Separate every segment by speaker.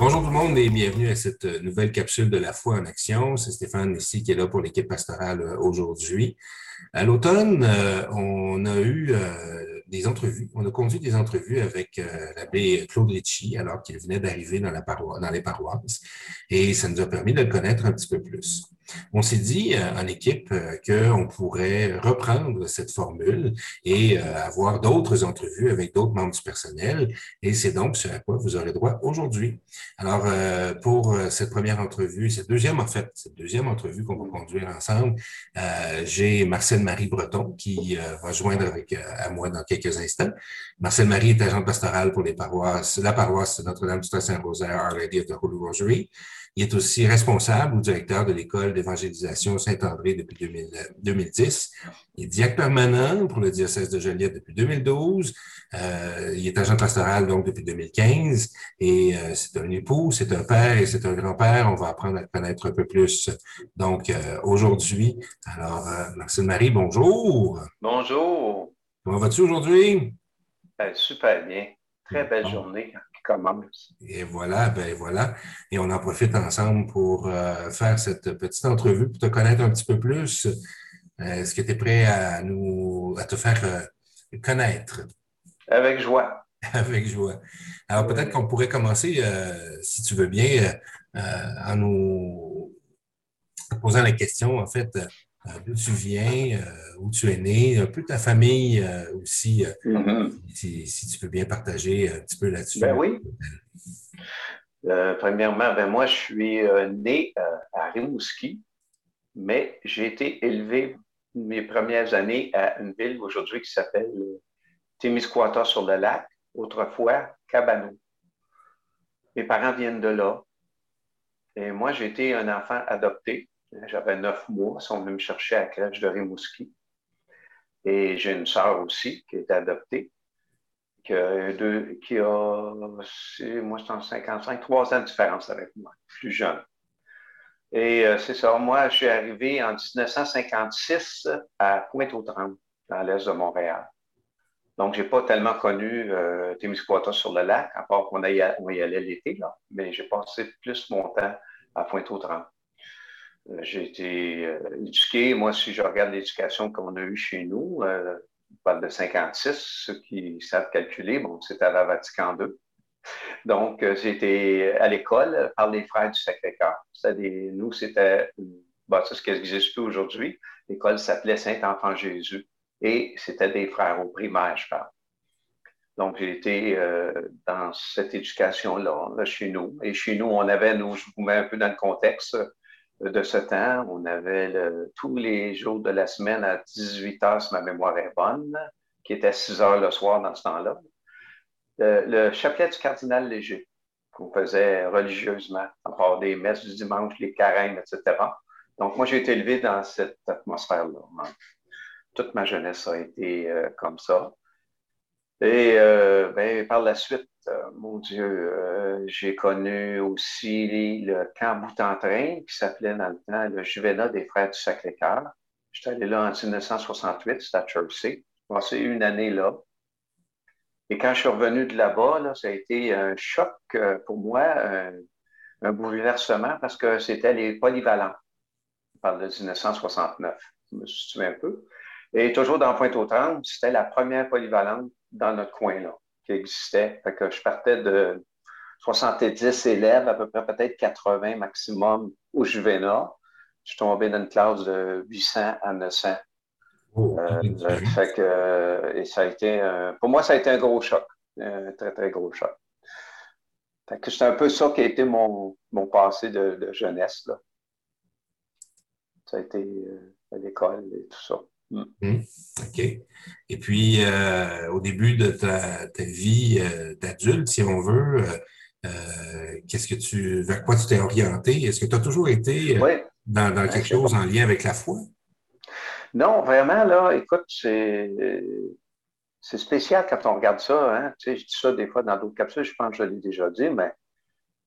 Speaker 1: Bonjour tout le monde et bienvenue à cette nouvelle capsule de la foi en action. C'est Stéphane ici qui est là pour l'équipe pastorale euh, aujourd'hui. À l'automne, euh, on a eu euh, des entrevues. On a conduit des entrevues avec l'abbé Claude Litchi alors qu'il venait d'arriver dans, dans les paroisses et ça nous a permis de le connaître un petit peu plus. On s'est dit euh, en équipe euh, qu'on pourrait reprendre cette formule et euh, avoir d'autres entrevues avec d'autres membres du personnel. Et c'est donc ce à quoi vous aurez droit aujourd'hui. Alors, pour cette première entrevue, cette deuxième en fait, cette deuxième entrevue qu'on va conduire ensemble, j'ai Marcel Marie Breton qui va joindre avec à moi dans quelques instants. Marcel Marie est agent pastoral pour les paroisses, la paroisse Notre-Dame du Saint-Rosaire, Our Lady of the Holy Rosary. Il est aussi responsable ou directeur de l'école d'évangélisation Saint-André depuis 2010. Il est directeur permanent pour le diocèse de Joliette depuis 2012. Euh, il est agent pastoral donc depuis 2015 et euh, c'est un époux, c'est un père et c'est un grand-père. On va apprendre à le connaître un peu plus. Donc euh, aujourd'hui, alors Marcel Marie, bonjour.
Speaker 2: Bonjour.
Speaker 1: Comment vas-tu aujourd'hui?
Speaker 2: Ben, super bien. Très belle journée commence.
Speaker 1: Et voilà, ben voilà. Et on en profite ensemble pour euh, faire cette petite entrevue pour te connaître un petit peu plus. Euh, est-ce que tu es prêt à nous à te faire euh, connaître?
Speaker 2: Avec joie.
Speaker 1: Avec joie. Alors peut-être qu'on pourrait commencer, si tu veux bien, en nous posant la question, en fait, d'où tu viens, euh, où tu es né, un peu ta famille euh, aussi, mm-hmm. si, tu peux bien partager un petit peu là-dessus.
Speaker 2: Ben oui. premièrement, ben moi, je suis né à Rimouski, mais j'ai été élevé mes premières années à une ville aujourd'hui qui s'appelle Témiscouata sur le lac, autrefois Cabano. Mes parents viennent de là. Et moi, j'ai été un enfant adopté. J'avais neuf mois. Ils sont venus me chercher à la crèche de Rimouski. Et j'ai une sœur aussi qui est adoptée, qui a, deux, moi, suis en 55, trois ans de différence avec moi, plus jeune. Et euh, c'est ça, moi, je suis arrivé en 1956 à Pointe-aux-Trembles, dans l'est de Montréal. Donc, je n'ai pas tellement connu euh, sur le lac, à part qu'on y, y allait l'été, là. mais j'ai passé plus mon temps à Pointe-aux-Trembles. Euh, j'ai été euh, éduqué. Moi, si je regarde l'éducation qu'on a eue chez nous, euh, on parle de 56, ceux qui savent calculer, c'était à la Vatican II. Donc, j'ai été à l'école par les frères du Sacré-Cœur. Nous, c'était, bon, c'est ce qui existe plus aujourd'hui. L'école s'appelait Saint-Enfant Jésus et c'était des frères au primaire, je parle. Donc, j'ai été dans cette éducation-là, chez nous. Et chez nous, on avait, nous, je vous mets un peu dans le contexte, de ce temps. On avait tous les jours de la semaine à 18 heures, si ma mémoire est bonne, qui était 6 heures le soir dans ce temps-là. Le, chapelet du cardinal léger, qu'on faisait religieusement, encore des messes du dimanche, les carèmes, etc. Donc, moi, j'ai été élevé dans cette atmosphère-là. Toute ma jeunesse a été euh, comme ça. Et euh, ben, par la suite, euh, mon Dieu, euh, j'ai connu aussi le camp bout en train qui s'appelait dans le temps le Juvénat des Frères du Sacré-Cœur. J'étais allé là en 1968, c'était à Chelsea. J'ai passé une année là. Et quand je suis revenu de là-bas, ça a été un choc pour moi, un, bouleversement parce que c'était les polyvalents. On parle de 1969, je me souviens un peu. Et toujours dans Pointe-aux-Trembles, c'était la première polyvalente dans notre coin-là qui existait. Fait que je partais de 70 élèves, à peu près peut-être 80 maximum au Juvénat. Je suis tombé dans une classe de 800 à 900. Euh, fait que, et ça a été, pour moi, ça a été un gros choc, un très, très gros choc. Fait que c'est un peu ça qui a été mon, mon passé de, jeunesse. Là. Ça a été euh, à l'école et tout ça.
Speaker 1: Mm. Mm. OK. Et puis, euh, au début de ta, vie euh, d'adulte, si on veut, euh, qu'est-ce que tu, vers quoi tu t'es orienté? Est-ce que tu as toujours été dans, quelque chose en lien avec la foi?
Speaker 2: Non, vraiment, là, écoute, c'est, c'est spécial quand on regarde ça. Hein? Tu sais, je dis ça des fois dans d'autres capsules, je pense que je l'ai déjà dit, mais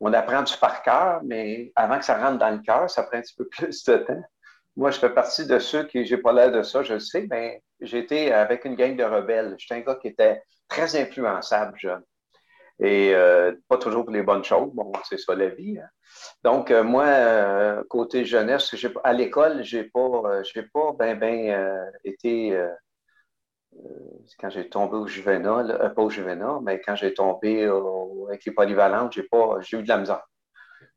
Speaker 2: on apprend du par cœur, mais avant que ça rentre dans le cœur, ça prend un petit peu plus de temps. Moi, je fais partie de ceux qui, j'ai pas l'air de ça, je le sais, mais j'étais avec une gang de rebelles. J'étais un gars qui était très influençable, jeune. Et pas toujours pour les bonnes choses. Bon, c'est ça la vie. Hein. Donc, moi, côté jeunesse, à l'école, j'ai pas, j'ai pas bien ben, été quand j'ai tombé au juvénat, pas au juvénat, mais quand j'ai tombé avec les polyvalentes, j'ai pas, j'ai eu de la misère.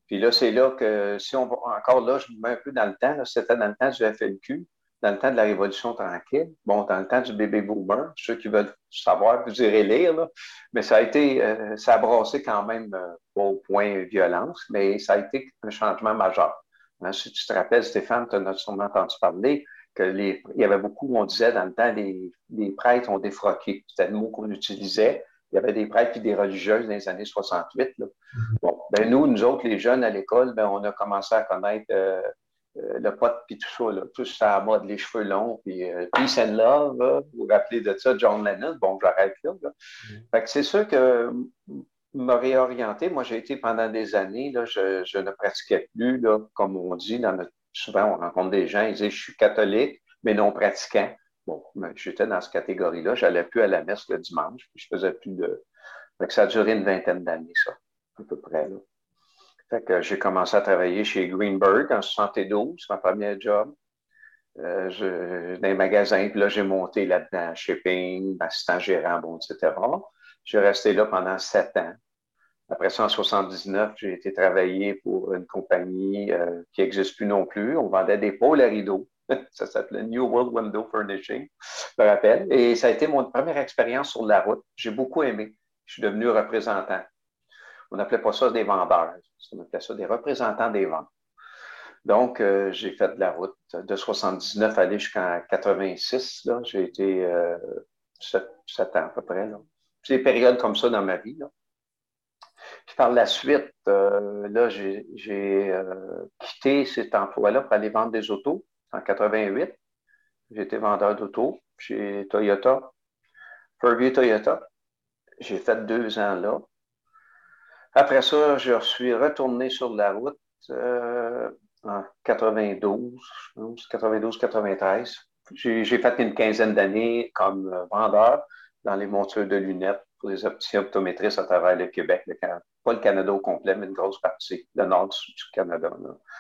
Speaker 2: Puis là, c'est là que, si on va encore là, je me mets un peu dans le temps, c'était dans le temps du FLQ, dans le temps de la Révolution tranquille, bon, dans le temps du bébé boomer, ceux qui veulent savoir, vous irez lire, mais ça a été, euh, ça a brassé quand même euh, au point violence, mais ça a été un changement majeur. Hein, si tu te rappelles, Stéphane, tu en as sûrement entendu parler, que les, il y avait beaucoup, on disait dans le temps, les, les prêtres ont défroqué. C'était le mot qu'on utilisait. Il y avait des prêtres et des religieuses dans les années 68. Là. Ben nous, nous autres, les jeunes à l'école, ben, on a commencé à connaître euh, euh, le pot puis tout ça, là. tout ça à mode, les cheveux longs, puis euh, Peace and Love, vous vous rappelez de ça, John Lennon, bon, j'arrête là. là. Fait que c'est sûr que m'a réorienté. Moi, j'ai été pendant des années, là, je, je, ne pratiquais plus, là, comme on dit, dans notre, souvent on rencontre des gens, ils disent je suis catholique, mais non pratiquant. Bon, j'étais dans cette catégorie-là. J'allais plus à la messe le dimanche. Puis je faisais plus de. Fait que ça a duré une vingtaine d'années, ça, Fait que j'ai commencé à travailler chez Greenberg en 72, ma première job. Euh, dans les magasins, puis là, j'ai monté là-dedans, shipping, assistant gérant, etc. J'ai resté là pendant sept ans. Après ça, en 79, j'ai été travailler pour une compagnie euh, qui n'existe plus non plus. On vendait des pôles à rideaux. ça s'appelait New World Window Furnishing, je me rappelle. Et ça a été mon première expérience sur la route. J'ai beaucoup aimé. Je suis devenu représentant. On n'appelait pas ça des vendeurs. On appelait ça des représentants des ventes. Donc, euh, j'ai fait de la route de 79 aller jusqu'en 86. J'ai été euh, 7, ans à peu près. C'est des périodes comme ça dans ma vie. Puis par la suite, euh, là, j'ai euh, quitté cet emploi-là pour aller vendre des autos en 88. J'étais vendeur d'auto chez Toyota, Fairview Toyota. J'ai fait deux ans là. Après ça, je suis retourné sur la route euh, en 92, 92-93. J'ai fait une quinzaine d'années comme vendeur dans les montures de lunettes pour les optométristes à travers le Québec, pas le Canada au complet, mais une grosse partie, le nord du Canada,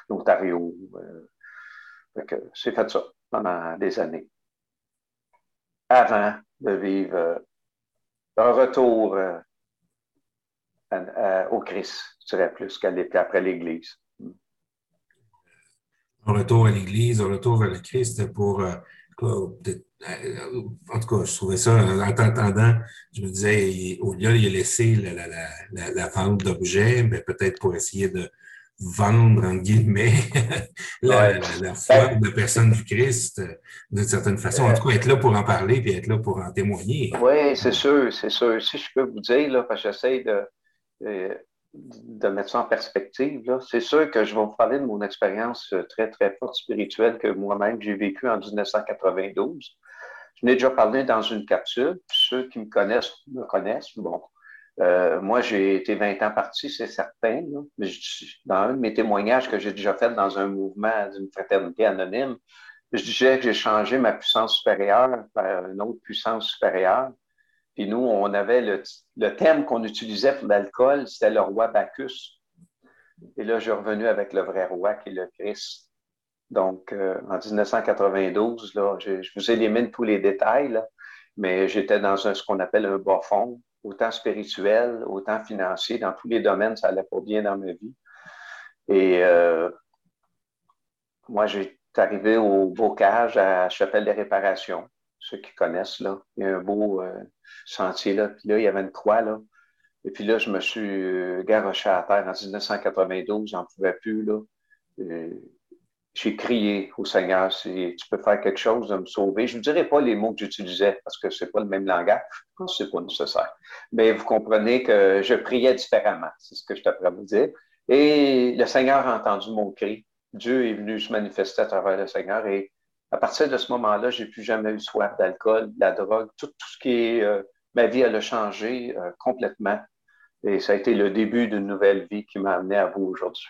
Speaker 2: l'Ontario, euh, j'ai fait ça pendant des années. Avant de vivre euh, un retour euh, au Christ, je dirais plus qu'après l'Église.
Speaker 1: Un retour à l'Église, un retour vers le Christ pour euh, en tout cas, je trouvais ça, en t'entendant, je me disais, au lieu de laisser la, la, la vente d'objets, mais peut-être pour essayer de, vendre, en guillemets, la, foi de personne du Christ d'une certaine façon. En tout cas, être là pour en parler et être là pour en témoigner.
Speaker 2: Oui, c'est sûr, c'est sûr. Si je peux vous dire, là, parce que j'essaie de, de, mettre ça en perspective, c'est sûr que je vais vous parler de mon expérience très, très forte spirituelle que moi-même j'ai vécue en 1992. Je n'ai déjà parlé dans une capsule. Ceux qui me connaissent me connaissent. Bon, euh, moi, j'ai été 20 ans parti, c'est certain. Mais dans un de mes témoignages que j'ai déjà fait dans un mouvement d'une fraternité anonyme, je disais que j'ai changé ma puissance supérieure par une autre puissance supérieure. Puis nous, on avait le, le thème qu'on utilisait pour l'alcool, c'était le roi Bacchus. Et là, j'ai revenu avec le vrai roi qui est le Christ. Donc, euh, en 1992, là, je, je, vous élimine tous les détails, là, mais j'étais dans un, ce qu'on appelle un bas fond autant spirituel, autant financier. Dans tous les domaines, ça allait pas bien dans ma vie. Et euh, moi, j'ai arrivé au bocage à Chapelle des réparations. Ceux qui connaissent, là, il y a un beau euh, sentier là. Puis là, il y avait une croix, là. Et puis là, je me suis euh, garoché à terre en 1992, j'en pouvais plus, là j'ai crié au Seigneur si tu peux faire quelque chose de me sauver. Je ne dirai pas les mots que j'utilisais parce que ce n'est pas le même langage. Je pense que ce n'est pas nécessaire. Mais vous comprenez que je priais différemment. C'est ce que je t'apprends à vous dire. Et le Seigneur a entendu mon cri. Dieu est venu se manifester à travers le Seigneur. Et à partir de ce moment-là, j'ai plus jamais eu soif d'alcool, de la drogue, tout, ce qui est. Euh, ma vie, elle a changé euh, complètement. Et ça a été le début d'une nouvelle vie qui m'a amené à vous aujourd'hui.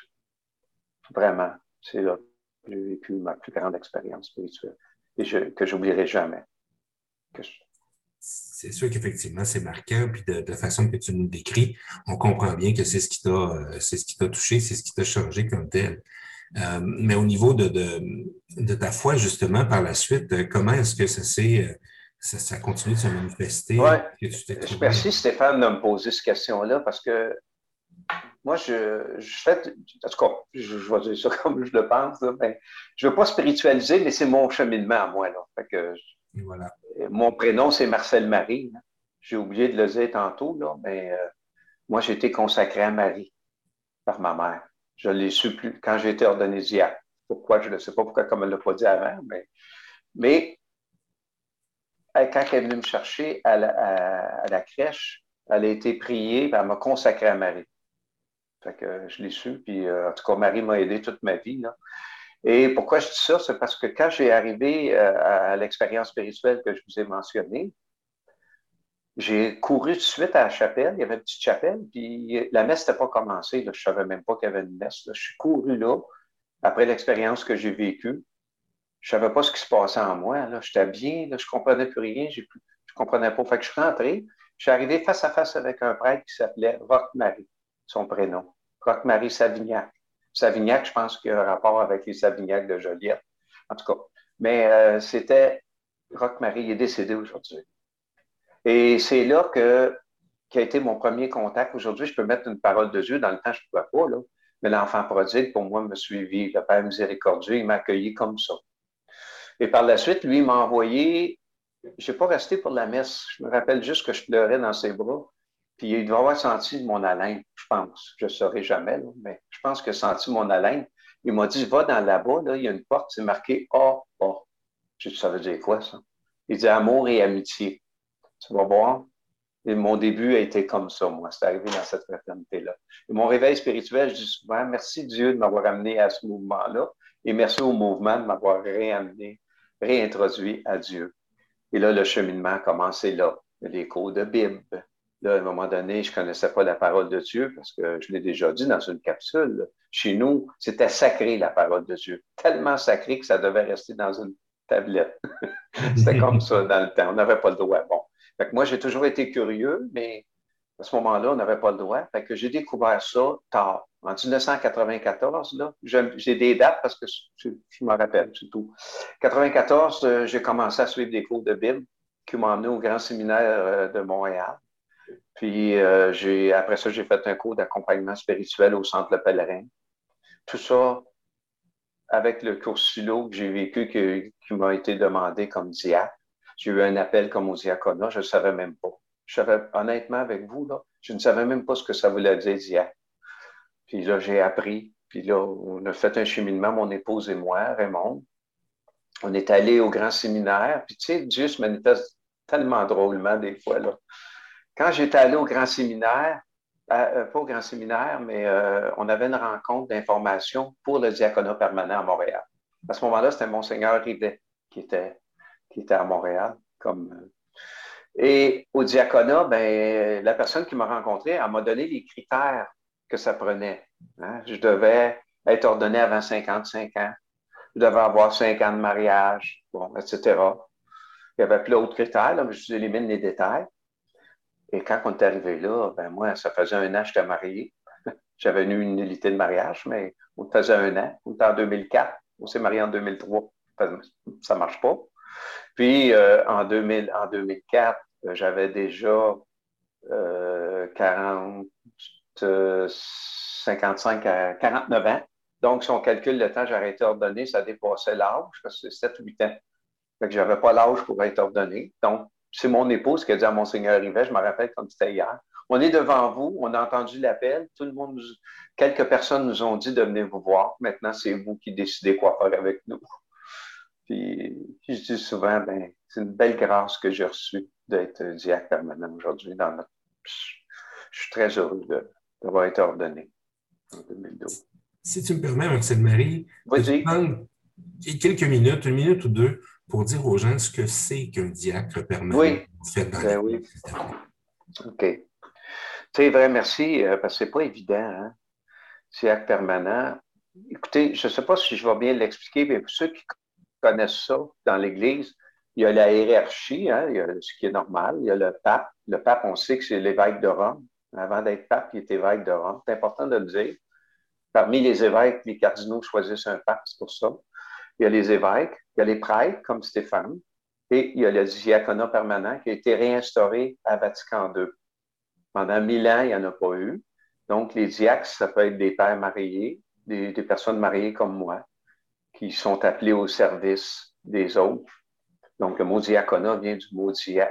Speaker 2: Vraiment. C'est là j'ai vécu ma plus grande expérience spirituelle et je, que j'oublierai jamais.
Speaker 1: c'est sûr qu'effectivement, c'est marquant, puis de, la façon que tu nous décris, on comprend bien que c'est ce qui t'a, euh, c'est ce qui t'a touché, c'est ce qui t'a changé comme tel. Euh, mais au niveau de, de, ta foi, justement, par la suite, euh, comment est-ce que ça s'est, ça, ça, continue de se manifester?
Speaker 2: Ouais. Merci Stéphane de me poser cette question-là parce que moi, je, je fais, en tout cas, je, vais dire ça comme je le pense, mais je ne veux pas spiritualiser, mais c'est mon cheminement à moi. Là. Fait que, voilà. Mon prénom, c'est Marcel Marie. J'ai oublié de le dire tantôt, là, mais euh, moi, j'ai été consacré à Marie par ma mère. Je l'ai su plus quand j'ai été ordonné diacre. Pourquoi, je ne sais pas pourquoi, comme elle ne l'a pas dit avant, mais, quand elle est venue me chercher à la, crèche, elle a été priée, elle m'a consacré à Marie. Fait que je l'ai su, puis euh, en tout cas, Marie m'a aidé toute ma vie. Et pourquoi je dis ça? C'est parce que quand j'ai arrivé euh, à l'expérience spirituelle que je vous ai mentionnée, j'ai couru tout de suite à la chapelle. Il y avait une petite chapelle, puis la messe n'était pas commencée. Je ne savais même pas qu'il y avait une messe. Je suis couru là, après l'expérience que j'ai vécue. Je ne savais pas ce qui se passait en moi. J'étais bien, je ne comprenais plus rien. Je ne comprenais pas. Fait que je suis rentré. Je suis arrivé face à face avec un prêtre qui s'appelait Roch-Marie, son prénom. Roch-Marie Savignac. Savignac, je pense qu'il y a un rapport avec les Savignac de Joliette. En tout cas. Mais euh, c'était Roch-Marie, il est décédé aujourd'hui. Et c'est là que qui a été mon premier contact. Aujourd'hui, je peux mettre une parole de Dieu. Dans le temps, je ne pouvais pas, là. Mais l'enfant prodigue, pour moi, me suivi. Le Père miséricordieux, il m'a accueilli comme ça. Et par la suite, lui, il m'a envoyé. Je n'ai pas resté pour la messe. Je me rappelle juste que je pleurais dans ses bras. Puis il doit avoir senti mon haleine, je pense. Je ne saurais jamais, mais je pense qu'il a senti mon haleine. Il m'a dit, va dans là-bas, là, il y a une porte, c'est marqué A, A. Je ça veut dire quoi, ça? Il dit amour et amitié. Tu vas voir. Et mon début a été comme ça, moi. C'est arrivé dans cette fraternité-là. Et mon réveil spirituel, je dis souvent, merci Dieu de m'avoir amené à ce mouvement-là. Et merci au mouvement de m'avoir réamené, réintroduit à Dieu. Et là, le cheminement a commencé là. L'écho de Bible, Là, à un moment donné, je ne connaissais pas la parole de Dieu parce que je l'ai déjà dit dans une capsule. Chez nous, c'était sacré la parole de Dieu. Tellement sacré que ça devait rester dans une tablette. c'était comme ça dans le temps. On n'avait pas le droit. Bon. Moi, j'ai toujours été curieux, mais à ce moment-là, on n'avait pas le droit. J'ai découvert ça tard. En 1994, là, j'ai des dates parce que je, me rappelle, c'est tout. 1994, euh, j'ai commencé à suivre des cours de Bible qui m'ont emmené au Grand Séminaire euh, de Montréal. Puis euh, après ça, j'ai fait un cours d'accompagnement spirituel au Centre Le Pèlerin. Tout ça avec le cours silo que j'ai vécu, qui, m'a été demandé comme diacre. J'ai eu un appel comme au diaconat, je ne savais même pas. Je savais, honnêtement, avec vous, là, je ne savais même pas ce que ça voulait dire diacre. Puis là, j'ai appris. Puis là, on a fait un cheminement, mon épouse et moi, Raymond. On est allé au grand séminaire. Puis tu sais, Dieu se manifeste tellement drôlement des fois. Là. Quand j'étais allé au grand séminaire, euh, pas au grand séminaire, mais euh, on avait une rencontre d'information pour le diaconat permanent à Montréal. À ce moment-là, c'était Monseigneur Rivet qui était, qui était à Montréal. Comme, euh, et au diaconat, ben, la personne qui m'a rencontré, elle m'a donné les critères que ça prenait. Hein. Je devais être ordonné avant 55 ans. Je devais avoir 5 ans de mariage, bon, etc. Il y avait plein d'autres critères, mais je élimine les détails. Et quand on est arrivé là, ben moi, ça faisait un an que j'étais marié. J'avais eu une nullité de mariage, mais on faisait un an. On était en 2004. On s'est marié en 2003. Ça ne marche pas. Puis, euh, en, 2000, en 2004, euh, j'avais déjà 40, 55 à 49 ans. Donc, si on calcule le temps, j'ai été ordonné, ça dépassait l'âge, parce que c'est 7-8 ans. Fait que je n'avais pas l'âge pour être ordonné. Donc, c'est mon épouse qui a dit à Monseigneur Rivet, je me rappelle comme c'était hier. On est devant vous, on a entendu l'appel, tout le monde, quelques personnes nous ont dit de venir vous voir. Maintenant, c'est vous qui décidez quoi faire avec nous. Puis, je dis souvent, ben, c'est une belle grâce que j'ai reçue d'être diacre permanent aujourd'hui. Dans notre... Je suis très heureux d'avoir été ordonné en 2012.
Speaker 1: Si tu me permets, Marcel Marie, quelques minutes, une minute ou deux, pour dire aux gens ce que c'est qu'un diacre permanent
Speaker 2: oui. fait dans ben oui. OK. C'est vrai, merci, euh, parce que ce n'est pas évident, hein? Diacre permanent. Écoutez, je ne sais pas si je vais bien l'expliquer, mais pour ceux qui connaissent ça dans l'Église, il y a la hiérarchie, hein, ce qui est normal. Il y a le pape. Le pape, on sait que c'est l'évêque de Rome. Avant d'être pape, il est évêque de Rome. C'est important de le dire. Parmi les évêques, les cardinaux choisissent un pape, c'est pour ça. Il y a les évêques, il y a les prêtres, comme Stéphane, et il y a le diaconat permanent qui a été réinstauré à Vatican II. Pendant mille ans, il n'y en a pas eu. Donc, les diacres, ça peut être des pères mariés, des personnes mariées comme moi, qui sont appelés au service des autres donc, le mot diaconat vient du mot dia,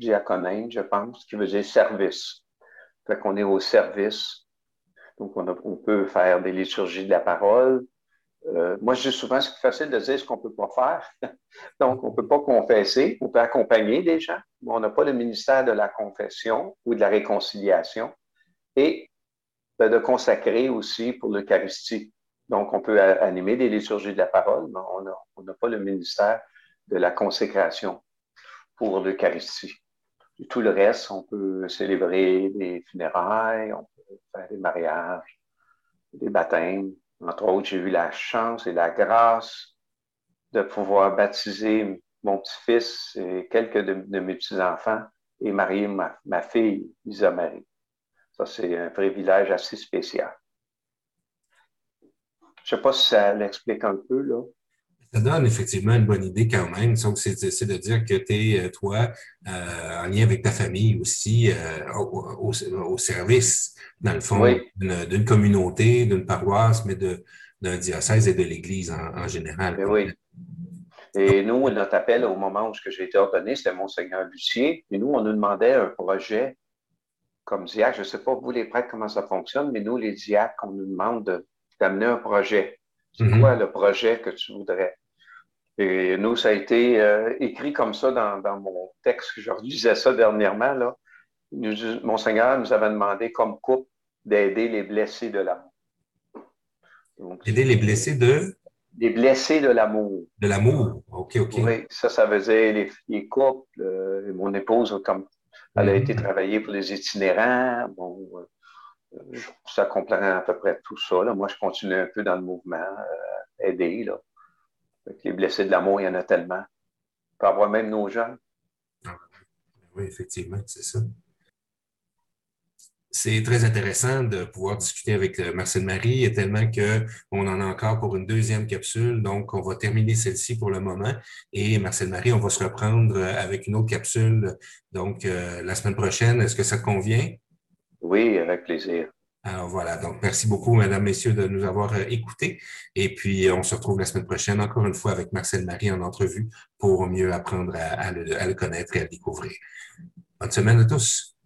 Speaker 2: je pense, qui veut dire service. Fait qu'on est au service. Donc, on, peut faire des liturgies de la parole. Euh, moi, je dis souvent, c'est facile de dire ce qu'on ne peut pas faire. Donc, on ne peut pas confesser, on peut accompagner des gens, mais on n'a pas le ministère de la confession ou de la réconciliation. Et ben, de consacrer aussi pour l'Eucharistie. Donc, on peut animer des liturgies de la parole, mais on n'a pas le ministère de la consécration pour l'Eucharistie. Tout le reste, on peut célébrer des funérailles, on peut faire des mariages, des baptêmes. Entre autres, j'ai eu la chance et la grâce de pouvoir baptiser mon petit-fils et quelques de, mes petits-enfants et marier ma, fille, Isa-Marie. Ça, c'est un privilège assez spécial. Je ne sais pas si ça l'explique un peu, là.
Speaker 1: Ça donne effectivement une bonne idée quand même. c'est de dire que tu es, euh, toi, euh, en lien avec ta famille aussi, euh, au, service, dans le fond, d'une communauté, d'une paroisse, mais d'un diocèse et de l'Église en, général.
Speaker 2: Ben oui. Et nous, notre appel au moment où j'ai été ordonné, c'était Monseigneur Lucier. Et nous, on nous demandait un projet comme diacre. Je ne sais pas, vous les prêtres, comment ça fonctionne, mais nous, les diacres, on nous demande d'amener un projet. C'est mm-hmm. quoi le projet que tu voudrais? Et nous, ça a été euh, écrit comme ça dans, mon texte, je disais ça dernièrement. Là. Nous, Monseigneur nous avait demandé comme couple d'aider les blessés de l'amour.
Speaker 1: Aider les blessés de?
Speaker 2: Les blessés de l'amour.
Speaker 1: De l'amour, OK, OK.
Speaker 2: Oui, ça, ça veut dire les, couples. Euh, mon épouse, comme elle a mm-hmm. été travailler pour les itinérants, bon, euh, ça comprend à peu près tout ça. Là. Moi, je continue un peu dans le mouvement, aider. Là. Les blessés de l'amour, il y en a tellement. On avoir même nos jeunes.
Speaker 1: Ah, oui, effectivement, c'est ça. C'est très intéressant de pouvoir discuter avec euh, Marcel Marie, tellement qu'on en a encore pour une deuxième capsule. Donc, on va terminer celle-ci pour le moment. Et Marcel Marie, on va se reprendre euh, avec une autre capsule. Donc, euh, la semaine prochaine, est-ce que ça convient?
Speaker 2: Oui, avec plaisir.
Speaker 1: Alors voilà, donc merci beaucoup, mesdames, messieurs, de nous avoir euh, écoutés. Et puis, on se retrouve la semaine prochaine, encore une fois, avec Marcel Marie en entrevue pour mieux apprendre à, à le connaître et à le découvrir. Bonne semaine à tous.